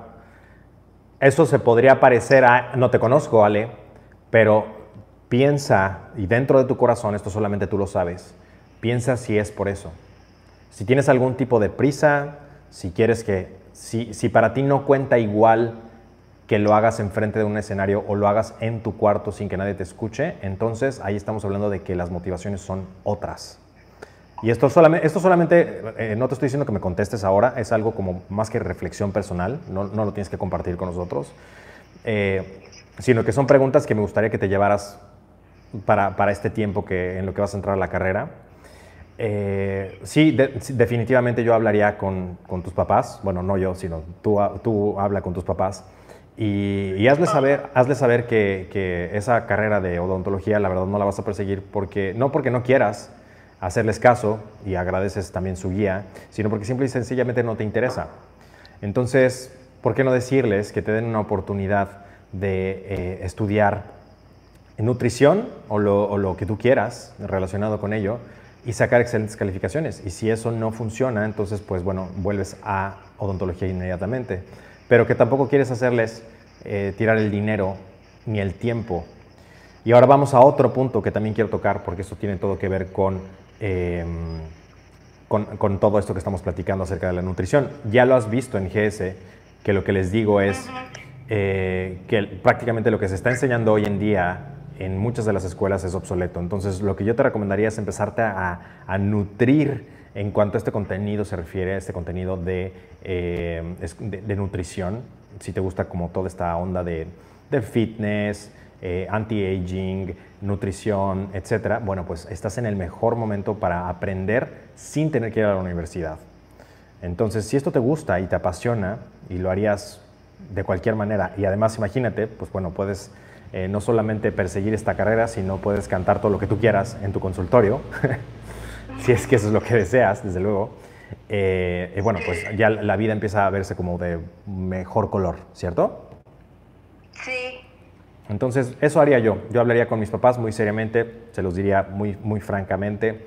Eso se podría parecer a, no te conozco, Ale, pero piensa, y dentro de tu corazón, esto solamente tú lo sabes, piensa si es por eso. Si tienes algún tipo de prisa, si quieres que, si, si para ti no cuenta igual que lo hagas enfrente de un escenario o lo hagas en tu cuarto sin que nadie te escuche, entonces ahí estamos hablando de que las motivaciones son otras. Y esto solamente, esto solamente eh, no te estoy diciendo que me contestes ahora, es algo como más que reflexión personal, no, no lo tienes que compartir con nosotros, eh, sino que son preguntas que me gustaría que te llevaras para, para, este tiempo que, en lo que vas a entrar a la carrera. Eh, sí, definitivamente yo hablaría con, con, tus papás, bueno, no yo, sino tú, tú habla con tus papás y, y hazle saber, hazle saber que, que esa carrera de odontología la verdad no la vas a perseguir porque, no porque no quieras, hacerles caso y agradeces también su guía, sino porque simple y sencillamente no te interesa. Entonces, ¿por qué no decirles que te den una oportunidad de eh, estudiar nutrición o lo, que tú quieras relacionado con ello y sacar excelentes calificaciones? Y si eso no funciona, entonces, pues bueno, vuelves a odontología inmediatamente. Pero que tampoco quieres hacerles eh, tirar el dinero ni el tiempo. Y ahora vamos a otro punto que también quiero tocar, porque eso tiene todo que ver con Em, con, todo esto que estamos platicando acerca de la nutrición. Ya lo has visto en GS, que lo que les digo es eh, que prácticamente lo que se está enseñando hoy en día en muchas de las escuelas es obsoleto. Entonces, lo que yo te recomendaría es empezarte a, nutrir en cuanto a este contenido se refiere, a este contenido de, eh, de, nutrición. Si te gusta como toda esta onda de, de fitness, eh, anti-aging, nutrición, etcétera, bueno, pues estás en el mejor momento para aprender sin tener que ir a la universidad. Entonces, si esto te gusta y te apasiona y lo harías de cualquier manera, y además imagínate, pues bueno, puedes eh, no solamente perseguir esta carrera, sino puedes cantar todo lo que tú quieras en tu consultorio, si es que eso es lo que deseas, desde luego. Eh, y bueno, pues ya la vida empieza a verse como de mejor color, ¿cierto? Sí. Entonces, eso haría yo. Yo hablaría con mis papás muy seriamente, se los diría muy, muy francamente.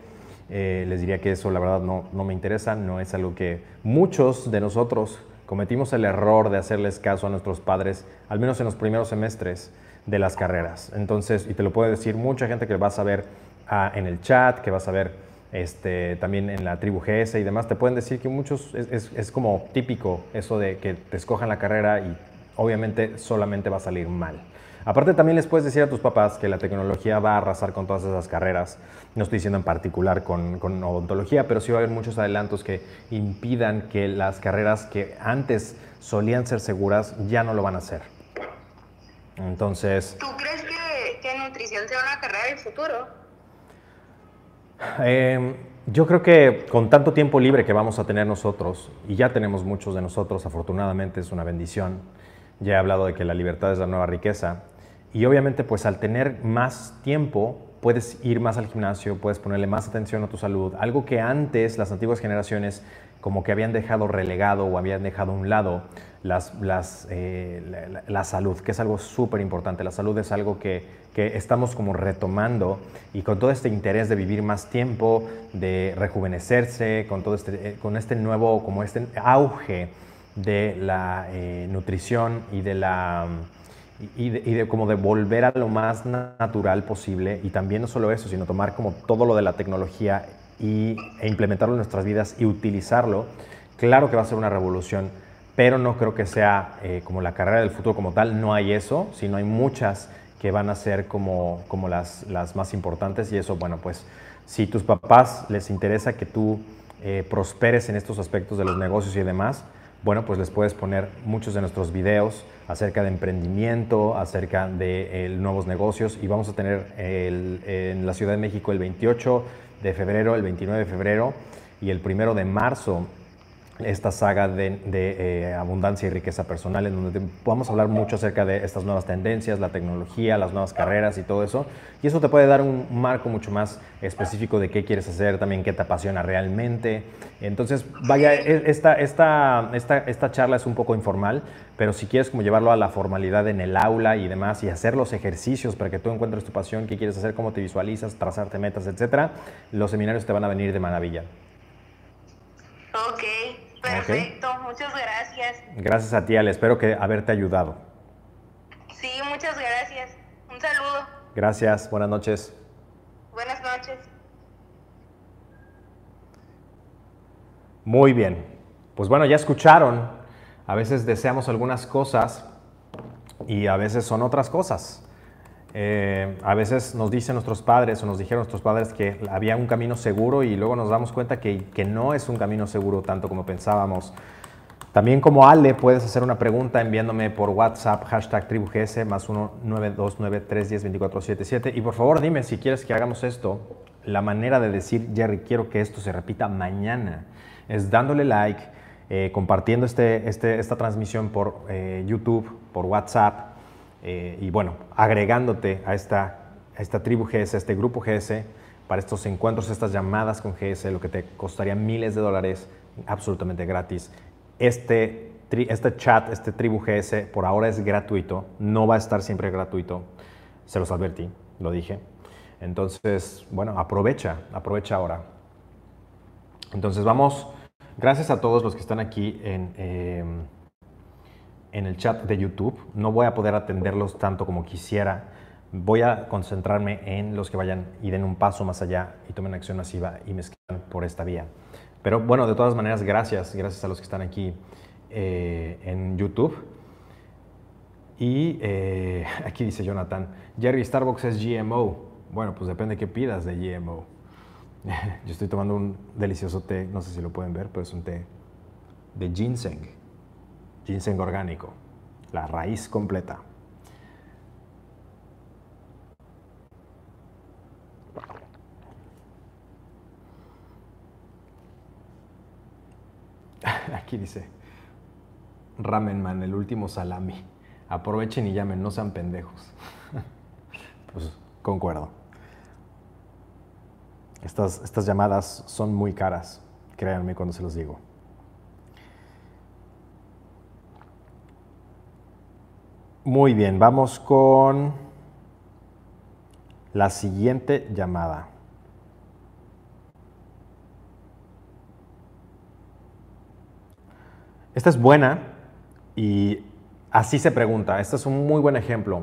Eh, les diría que eso la verdad no, no, me interesa, no es algo que muchos de nosotros cometimos el error de hacerles caso a nuestros padres, al menos en los primeros semestres, de las carreras. Entonces, y te lo puede decir mucha gente que vas a ver ah, en el chat, que vas a ver este, también en la tribu GS y demás, te pueden decir que muchos es, es, como típico eso de que te escojan la carrera y obviamente solamente va a salir mal. Aparte también les puedes decir a tus papás que la tecnología va a arrasar con todas esas carreras. No estoy diciendo en particular con, con, odontología, pero sí va a haber muchos adelantos que impidan que las carreras que antes solían ser seguras ya no lo van a ser. Entonces... ¿Tú crees que, que nutrición sea una carrera del futuro? Em, yo creo que con tanto tiempo libre que vamos a tener nosotros, y ya tenemos muchos de nosotros, afortunadamente es una bendición, ya he hablado de que la libertad es la nueva riqueza, y obviamente pues al tener más tiempo puedes ir más al gimnasio, puedes ponerle más atención a tu salud, algo que antes las antiguas generaciones como que habían dejado relegado o habían dejado a un lado las, las, eh, la, salud, que es algo súper importante. La salud es algo que, que, estamos como retomando y con todo este interés de vivir más tiempo, de rejuvenecerse, con todo este, eh, con este nuevo, como este auge de la eh, nutrición y de la... Y de, y de, como de volver a lo más natural posible y también no solo eso, sino tomar como todo lo de la tecnología y, e implementarlo en nuestras vidas y utilizarlo, claro que va a ser una revolución pero no creo que sea eh, como la carrera del futuro como tal, no hay eso, sino hay muchas que van a ser como, como las, las más importantes y eso, bueno, pues si tus papás les interesa que tú eh, prosperes en estos aspectos de los negocios y demás, bueno, pues les puedes poner muchos de nuestros videos acerca de emprendimiento, acerca de eh, nuevos negocios y vamos a tener en la Ciudad de México el 28 de febrero, el 29 de febrero y el 1 de marzo esta saga de, eh, abundancia y riqueza personal, en donde vamos hablar mucho acerca de estas nuevas tendencias, la tecnología, las nuevas carreras y todo eso. Y eso te puede dar un marco mucho más específico de qué quieres hacer, también qué te apasiona realmente. Entonces, vaya, e, esta, esta, esta, esta charla es un poco informal, pero si quieres como llevarlo a la formalidad en el aula y demás, y hacer los ejercicios para que tú encuentres tu pasión, qué quieres hacer, cómo te visualizas, trazarte metas, etcétera, los seminarios te van a venir de maravilla. Ok. Perfecto, muchas gracias. Gracias a ti, Ale. Espero que haberte ayudado. Sí, muchas gracias. Un saludo. Gracias, buenas noches. Buenas noches. Muy bien. Pues bueno, ya escucharon. A veces deseamos algunas cosas y a veces son otras cosas. Eh, a veces nos dicen nuestros padres o nos dijeron nuestros padres que había un camino seguro y luego nos damos cuenta que, que no es un camino seguro tanto como pensábamos. También como Ale puedes hacer una pregunta enviándome por WhatsApp hashtag tribugs más 1-929-310-2477 y por favor dime si quieres que hagamos esto. La manera de decir Jerry quiero que esto se repita mañana es dándole like, eh, compartiendo este, este, esta transmisión por eh, YouTube, por WhatsApp eh, y bueno, agregándote a esta, esta tribu GS, a este grupo GS, para estos encuentros, estas llamadas con GS, lo que te costaría miles de dólares absolutamente gratis. Este, este chat, este tribu GS, por ahora es gratuito, no va a estar siempre gratuito, se los advertí, lo dije. Entonces, bueno, aprovecha, aprovecha ahora. Entonces vamos, gracias a todos los que están aquí en... Em, en el chat de YouTube. No voy a poder atenderlos tanto como quisiera. Voy a concentrarme en los que vayan y den un paso más allá y tomen acción masiva y me escriban por esta vía. Pero bueno, de todas maneras, gracias. Gracias a los que están aquí eh, en YouTube. Y eh, aquí dice Jonathan, Jerry, Starbucks es GMO. Bueno, pues depende qué pidas de GMO. Yo estoy tomando un delicioso té, no sé si lo pueden ver, pero es un té de ginseng ginseng orgánico, la raíz completa. Aquí dice, Ramen Man, el último salami. Aprovechen y llamen, no sean pendejos. pues concuerdo. Estas, estas llamadas son muy caras, créanme cuando se los digo. Muy bien, vamos con la siguiente llamada. Esta es buena y así se pregunta. Este es un muy buen ejemplo.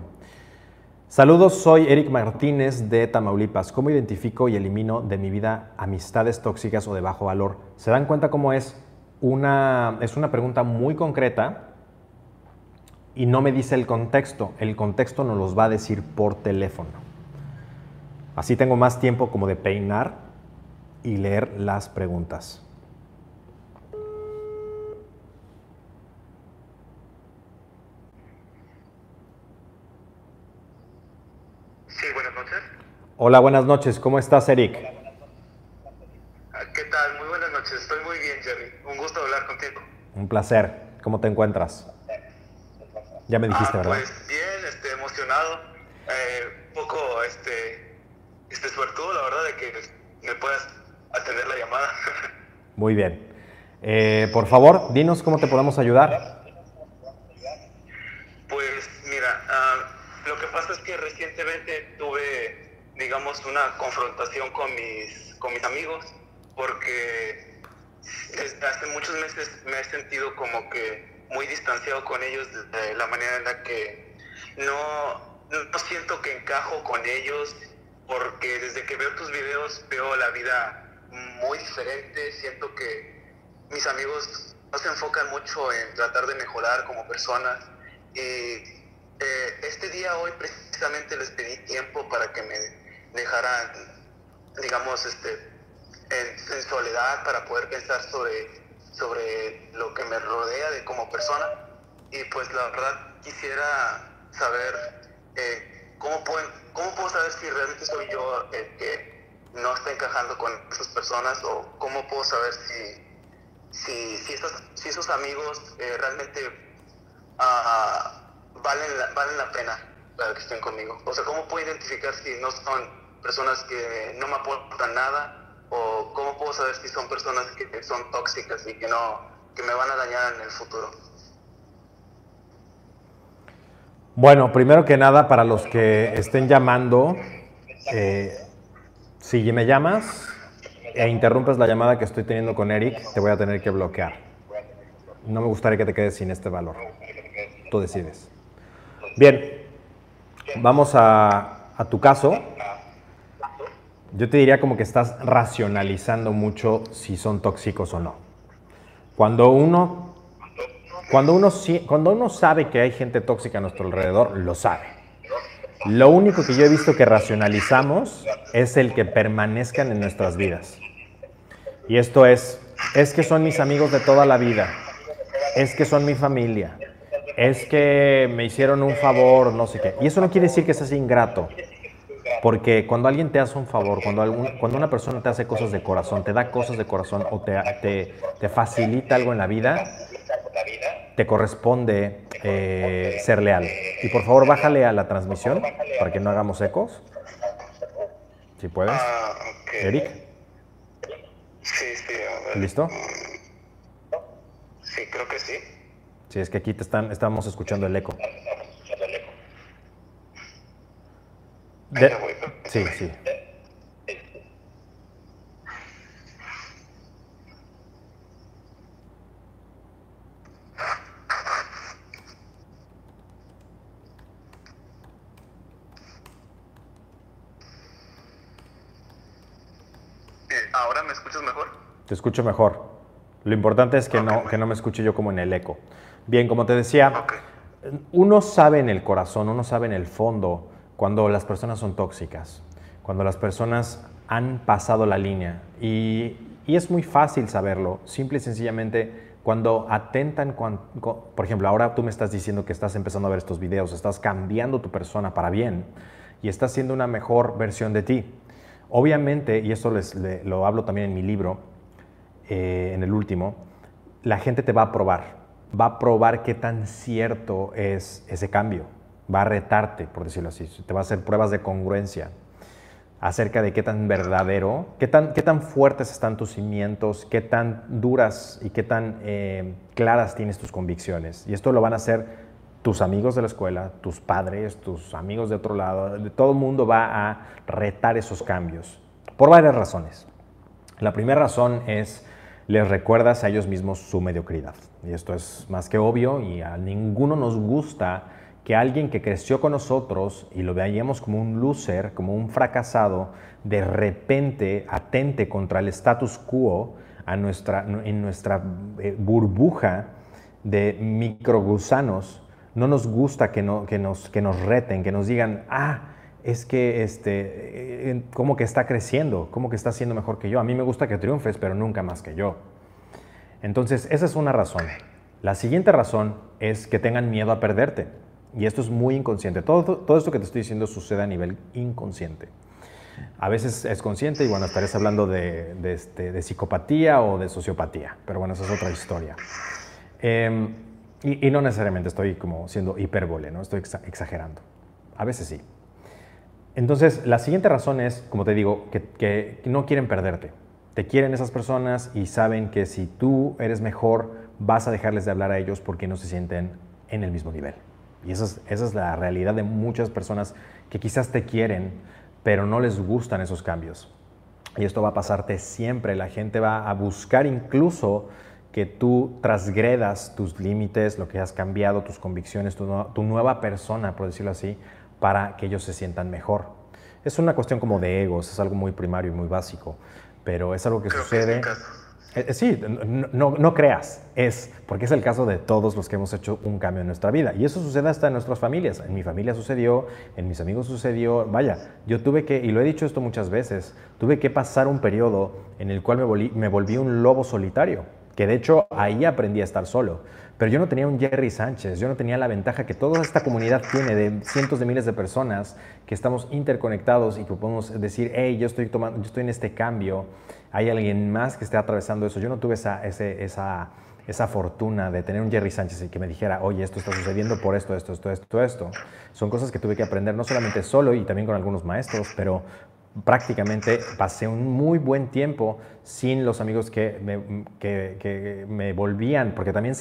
Saludos, soy Eric Martínez de Tamaulipas. ¿Cómo identifico y elimino de mi vida amistades tóxicas o de bajo valor? ¿Se dan cuenta cómo es? Una, es una pregunta muy concreta y no me dice el contexto. El contexto nos los va a decir por teléfono. Así tengo más tiempo como de peinar y leer las preguntas. Sí, buenas noches. Hola, buenas noches. ¿Cómo estás, Eric? Ah, ¿Qué tal? Muy buenas noches. Estoy muy bien, Jerry. Un gusto hablar contigo. Un placer. ¿Cómo te encuentras? Ya me dijiste, Ah, ¿verdad? Pues bien, este, emocionado. Eh, un poco, este, este, suertudo, la verdad, de que me puedas atender la llamada. Muy bien. Eh, por favor, dinos cómo te podemos ayudar. Pues mira, ah, lo que pasa es que recientemente tuve, digamos, una confrontación con mis, con mis amigos, porque desde hace muchos meses me he sentido como que muy distanciado con ellos de la manera en la que no, no siento que encajo con ellos, porque desde que veo tus videos veo la vida muy diferente, siento que mis amigos no se enfocan mucho en tratar de mejorar como personas. Y eh, este día hoy precisamente les pedí tiempo para que me dejaran, digamos, este, en, en soledad para poder pensar sobre, sobre lo que me rodea de como persona y pues la verdad quisiera saber eh, cómo, pueden, cómo puedo saber si realmente soy yo el que no está encajando con esas personas o cómo puedo saber si si, si, si esos amigos eh, realmente ah, valen, la, valen la pena para que estén conmigo. O sea, ¿cómo puedo identificar si no son personas que no me aportan nada? ¿O cómo puedo saber si son personas que son tóxicas y que, no, que me van a dañar en el futuro? Bueno, primero que nada, para los que estén llamando, eh, si me llamas e interrumpes la llamada que estoy teniendo con Eric, te voy a tener que bloquear. No me gustaría que te quedes sin este valor. Tú decides. Bien, vamos a, a tu caso. Yo te diría como que estás racionalizando mucho si son tóxicos o no. Cuando uno, cuando uno, cuando uno sabe que hay gente tóxica a nuestro alrededor, lo sabe. Lo único que yo he visto que racionalizamos es el que permanezcan en nuestras vidas. Y esto es, es que son mis amigos de toda la vida, es que son mi familia, es que me hicieron un favor, no sé qué. Y eso no quiere decir que seas ingrato, porque cuando alguien te hace un favor, cuando, algún- cuando una persona te hace cosas de corazón, te da cosas de corazón o te, te, te facilita algo en la vida, te corresponde eh, ser leal. Y por favor, bájale a la transmisión para que no hagamos ecos. Si puedes. Ah. Eric, Sí, sí, a ver. ¿listo? Sí, creo que sí. Sí, es que aquí te están, estamos escuchando el eco. De- sí, sí. Eh, ¿Ahora me escuchas mejor? Te escucho mejor. Lo importante es que no, que no me escuche yo como en el eco. Bien, como te decía, uno sabe en el corazón, uno sabe en el fondo cuando las personas son tóxicas, cuando las personas han pasado la línea. Y, y es muy fácil saberlo, simple y sencillamente cuando atentan, por ejemplo, ahora tú me estás diciendo que estás empezando a ver estos videos, estás cambiando tu persona para bien y estás siendo una mejor versión de ti. Obviamente, y eso les, le- lo hablo también en mi libro, eh, en el último, la gente te va a probar, va a probar qué tan cierto es ese cambio, va a retarte, por decirlo así, te va a hacer pruebas de congruencia acerca de qué tan verdadero, qué tan, qué tan fuertes están tus cimientos, qué tan duras y qué tan eh, claras tienes tus convicciones. Y esto lo van a hacer tus amigos de la escuela, tus padres, tus amigos de otro lado, todo el mundo va a retar esos cambios, por varias razones. La primera razón es, les recuerdas a ellos mismos su mediocridad. Y esto es más que obvio y a ninguno nos gusta que alguien que creció con nosotros y lo veíamos como un loser, como un fracasado, de repente atente contra el status quo a nuestra, en nuestra eh, burbuja de microgusanos, no nos gusta que, no, que, nos, que nos reten, que nos digan, ah, es que este, eh, como que está creciendo, como que está siendo mejor que yo. A mí me gusta que triunfes, pero nunca más que yo. Entonces, esa es una razón. La siguiente razón es que tengan miedo a perderte. Y esto es muy inconsciente. Todo, todo esto que te estoy diciendo sucede a nivel inconsciente. A veces es consciente y bueno, estarías hablando de, de, este, psicopatía o de sociopatía, pero bueno, esa es otra historia. Em, y, y, no necesariamente estoy como siendo hipérbole, ¿no? Estoy exagerando. A veces sí. Entonces, la siguiente razón es, como te digo, que, no quieren perderte. Te quieren esas personas y saben que si tú eres mejor, vas a dejarles de hablar a ellos porque no se sienten en el mismo nivel. Y esa es, esa es la realidad de muchas personas que quizás te quieren, pero no les gustan esos cambios. Y esto va a pasarte siempre. La gente va a buscar incluso que tú trasgredas tus límites, lo que has cambiado, tus convicciones, tu, tu nueva persona, por decirlo así, para que ellos se sientan mejor. Es una cuestión como de egos, es algo muy primario y muy básico, pero es algo que sucede... sí, no, creas, es porque es el caso de todos los que hemos hecho un cambio en nuestra vida. Y eso sucede hasta en nuestras familias. En mi familia sucedió, en mis amigos sucedió. Vaya, yo tuve que, y lo he dicho esto muchas veces, tuve que pasar un periodo en el cual me me volví un lobo solitario, que de hecho ahí aprendí a estar solo. Pero yo no tenía un Jerry Sánchez, yo no tenía la ventaja que toda esta comunidad tiene de cientos de miles de personas que estamos interconectados y que podemos decir, hey, yo estoy, tomando, yo estoy en este cambio, hay alguien más que esté atravesando eso. Yo no tuve esa, esa, esa fortuna de tener un Jerry Sánchez y que me dijera, oye, esto está sucediendo por esto, esto, esto, esto, esto. Son cosas que tuve que aprender no solamente solo y también con algunos maestros, pero prácticamente pasé un muy buen tiempo sin los amigos que me, que, me volvían, porque también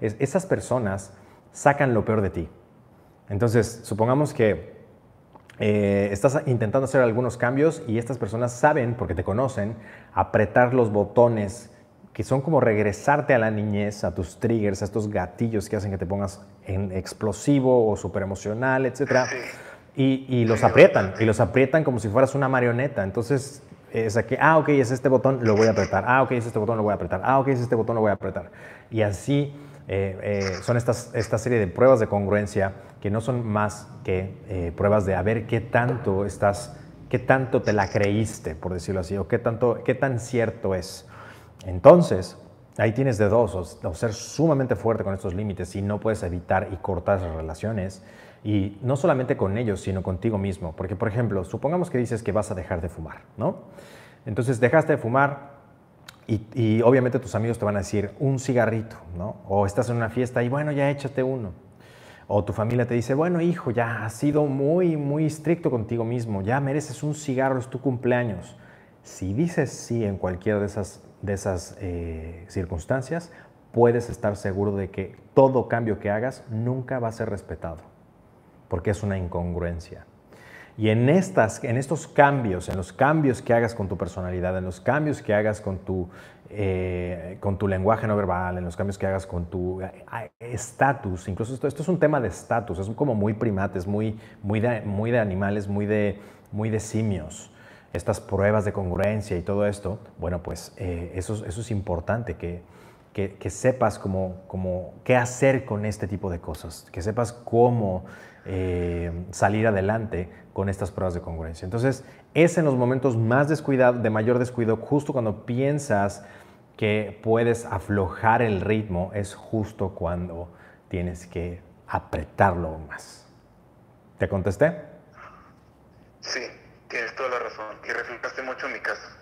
esas personas sacan lo peor de ti. Entonces, supongamos que eh, estás intentando hacer algunos cambios y estas personas saben, porque te conocen, apretar los botones que son como regresarte a la niñez, a tus triggers, a estos gatillos que hacen que te pongas en explosivo o súper emocional, etcétera y, los aprietan, y los aprietan como si fueras una marioneta. Entonces, es aquí, ah, ok, es este botón, lo voy a apretar. Ah, ok, es este botón, lo voy a apretar. Ah, ok, es este botón, lo voy a apretar. Y así eh, eh, son estas, esta serie de pruebas de congruencia que no son más que eh, pruebas de a ver qué tanto estás, qué tanto te la creíste, por decirlo así, o qué, tanto, qué tan cierto es. Entonces, ahí tienes de dos, o, o ser sumamente fuerte con estos límites y no puedes evitar y cortar esas relaciones y no solamente con ellos, sino contigo mismo. Porque, por ejemplo, supongamos que dices que vas a dejar de fumar, ¿no? Entonces dejaste de fumar y, obviamente tus amigos te van a decir un cigarrito, ¿no? O estás en una fiesta y bueno, ya échate uno. O tu familia te dice, bueno, hijo, ya has sido muy, muy estricto contigo mismo, ya mereces un cigarro, es tu cumpleaños. Si dices sí en cualquiera de esas, de esas eh, circunstancias, puedes estar seguro de que todo cambio que hagas nunca va a ser respetado porque es una incongruencia. Y en, estas, en estos cambios, en los cambios que hagas con tu personalidad, en los cambios que hagas con tu, eh, con tu lenguaje no verbal, en los cambios que hagas con tu eh, estatus, incluso esto, esto, es un tema de estatus, es como muy primates, muy, muy, de, muy de animales, muy de, muy de simios. Estas pruebas de congruencia y todo esto, bueno, pues eh, eso, eso es importante, que, que, que sepas cómo, cómo, qué hacer con este tipo de cosas, que sepas cómo eh, salir adelante con estas pruebas de congruencia. Entonces, es en los momentos más descuidado, de mayor descuido, justo cuando piensas que puedes aflojar el ritmo, es justo cuando tienes que apretarlo más. ¿Te contesté? Sí, tienes toda la razón y reflejaste mucho mi caso.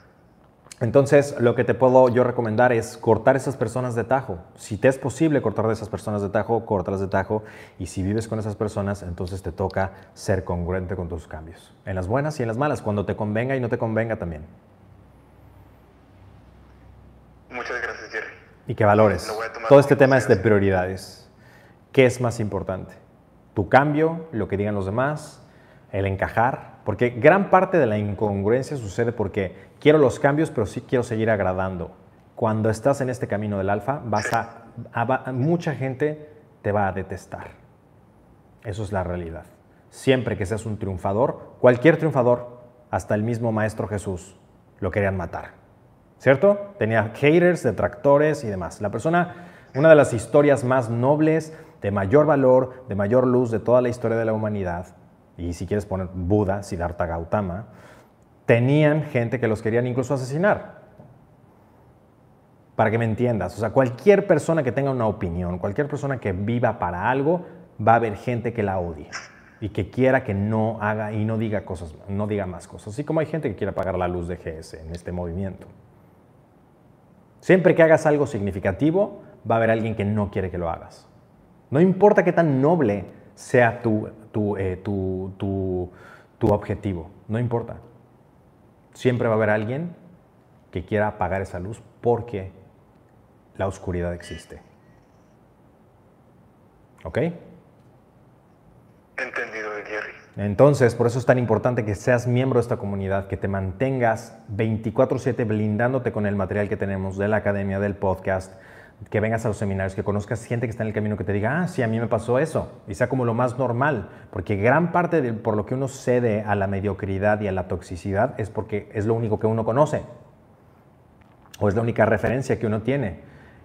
Entonces, lo que te puedo yo recomendar es cortar esas personas de tajo. Si te es posible cortar de esas personas de tajo, córtalas de tajo. Y si vives con esas personas, entonces te toca ser congruente con tus cambios. En las buenas y en las malas, cuando te convenga y no te convenga también. Muchas gracias, Jerry. Y que valores. Todo este tema es de prioridades. ¿Qué es más importante? ¿Tu cambio, lo que digan los demás, el encajar? Porque gran parte de la incongruencia sucede porque quiero los cambios, pero sí quiero seguir agradando. Cuando estás en este camino del alfa, vas a, mucha gente te va a detestar. Eso es la realidad. Siempre que seas un triunfador, cualquier triunfador, hasta el mismo Maestro Jesús, lo querían matar. ¿Cierto? Tenía haters, detractores y demás. La persona, una de las historias más nobles, de mayor valor, de mayor luz de toda la historia de la humanidad, y si quieres poner Buda, Siddhartha Gautama, tenían gente que los querían incluso asesinar. Para que me entiendas, o sea, cualquier persona que tenga una opinión, cualquier persona que viva para algo, va a haber gente que la odie y que quiera que no haga y no diga cosas, no diga más cosas. Así como hay gente que quiere apagar la luz de GS en este movimiento. Siempre que hagas algo significativo, va a haber alguien que no quiere que lo hagas. No importa qué tan noble sea tu, tu, eh, tu, tu objetivo, no importa. Siempre va a haber alguien que quiera apagar esa luz porque la oscuridad existe. ¿Ok? Entendido, Jerry. Entonces, por eso es tan importante que seas miembro de esta comunidad, que te mantengas 24/7 blindándote con el material que tenemos de la academia, del podcast, que vengas a los seminarios, que conozcas gente que está en el camino, que te diga, ah, sí, a mí me pasó eso, y sea como lo más normal, porque gran parte de por lo que uno cede a la mediocridad y a la toxicidad es porque es lo único que uno conoce, o es la única referencia que uno tiene,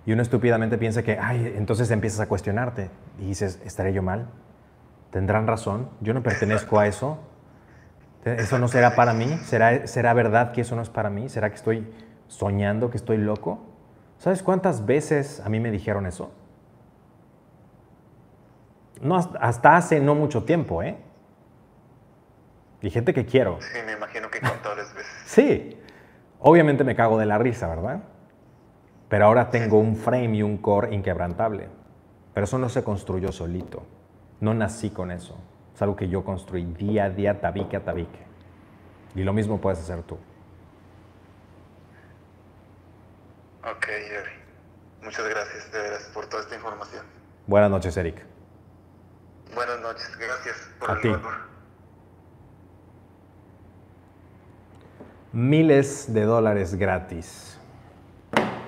y uno estúpidamente piensa que, ay, entonces empiezas a cuestionarte, y dices, ¿estaré yo mal? ¿Tendrán razón? Yo no pertenezco a eso. ¿Eso no será para mí? ¿Será, ¿Será verdad que eso no es para mí? ¿Será que estoy soñando, que estoy loco? ¿Sabes cuántas veces a mí me dijeron eso? No, hasta hace no mucho tiempo, ¿eh? Y gente que quiero. Sí, me imagino que contables veces. Sí, obviamente me cago de la risa, ¿verdad? Pero ahora tengo un frame y un core inquebrantable. Pero eso no se construyó solito. No nací con eso. Es algo que yo construí día a día, tabique a tabique. Y lo mismo puedes hacer tú. Ok, Jerry. Muchas gracias, de veras, por toda esta información. Buenas noches, Eric. Buenas noches, gracias por A el ti. valor. Miles de dólares gratis.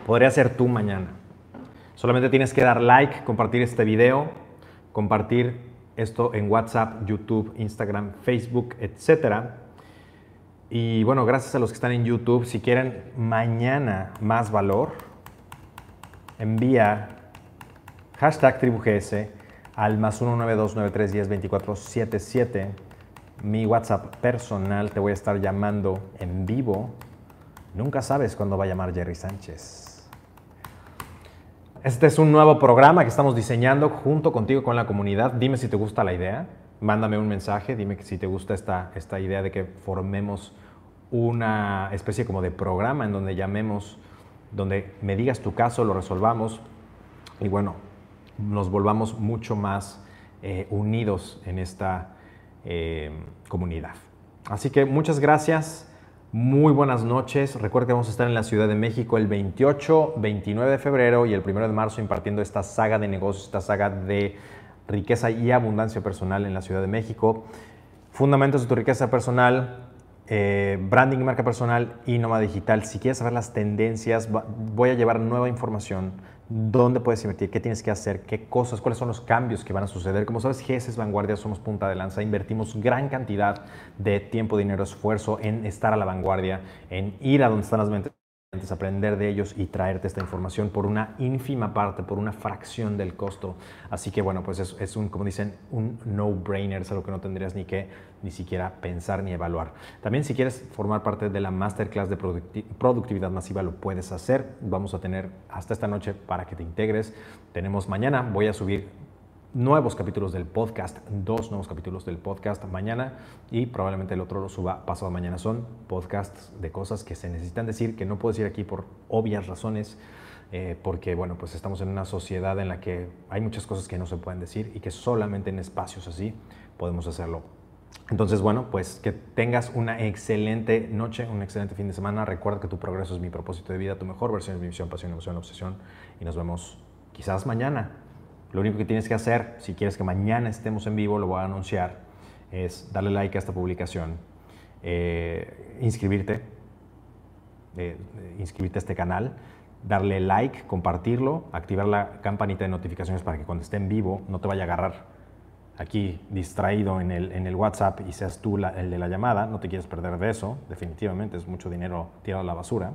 Podría ser tú mañana. Solamente tienes que dar like, compartir este video, compartir esto en WhatsApp, YouTube, Instagram, Facebook, etc. Y bueno, gracias a los que están en YouTube. Si quieren mañana más valor, envía hashtag TribuGS al más 19293102477. Mi WhatsApp personal te voy a estar llamando en vivo. Nunca sabes cuándo va a llamar Jerry Sánchez. Este es un nuevo programa que estamos diseñando junto contigo con la comunidad. Dime si te gusta la idea. Mándame un mensaje. Dime si te gusta esta, esta idea de que formemos una especie como de programa en donde llamemos, donde me digas tu caso, lo resolvamos y bueno, nos volvamos mucho más eh, unidos en esta eh, comunidad. Así que muchas gracias. Muy buenas noches. Recuerda que vamos a estar en la Ciudad de México el 28, 29 de febrero y el 1 de marzo impartiendo esta saga de negocios, esta saga de riqueza y abundancia personal en la Ciudad de México. Fundamentos de tu riqueza personal, eh, branding y marca personal y nómada digital. Si quieres saber las tendencias, voy a llevar nueva información. ¿Dónde puedes invertir? ¿Qué tienes que hacer? ¿Qué cosas? ¿Cuáles son los cambios que van a suceder? Como sabes, GS vanguardia, somos punta de lanza. Invertimos gran cantidad de tiempo, dinero, esfuerzo en estar a la vanguardia, en ir a donde están las mentes aprender de ellos y traerte esta información por una ínfima parte, por una fracción del costo. Así que bueno, pues es, un, como dicen, un no-brainer, es algo que no tendrías ni que ni siquiera pensar ni evaluar. También si quieres formar parte de la masterclass de producti- productividad masiva, lo puedes hacer. Vamos a tener hasta esta noche para que te integres. Tenemos mañana, voy a subir nuevos capítulos del podcast, dos nuevos capítulos del podcast mañana y probablemente el otro lo suba pasado mañana. Son podcasts de cosas que se necesitan decir, que no puedo decir aquí por obvias razones, eh, porque bueno, pues estamos en una sociedad en la que hay muchas cosas que no se pueden decir y que solamente en espacios así podemos hacerlo. Entonces, bueno, pues que tengas una excelente noche, un excelente fin de semana. Recuerda que tu progreso es mi propósito de vida, tu mejor versión es mi visión, pasión, emoción, obsesión. Y nos vemos quizás mañana. Lo único que tienes que hacer, si quieres que mañana estemos en vivo, lo voy a anunciar, es darle like a esta publicación, eh, inscribirte, eh, inscribirte a este canal, darle like, compartirlo, activar la campanita de notificaciones para que cuando esté en vivo no te vaya a agarrar aquí distraído en el, en el WhatsApp y seas tú el de la llamada, no te quieres perder de eso, definitivamente, es mucho dinero tirado a la basura.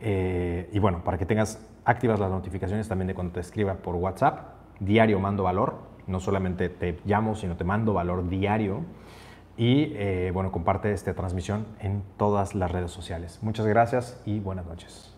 Eh, y bueno, para que tengas activas las notificaciones también de cuando te escriba por WhatsApp, diario mando valor, no solamente te llamo, sino te mando valor diario. Y eh, bueno, comparte esta transmisión en todas las redes sociales. Muchas gracias y buenas noches.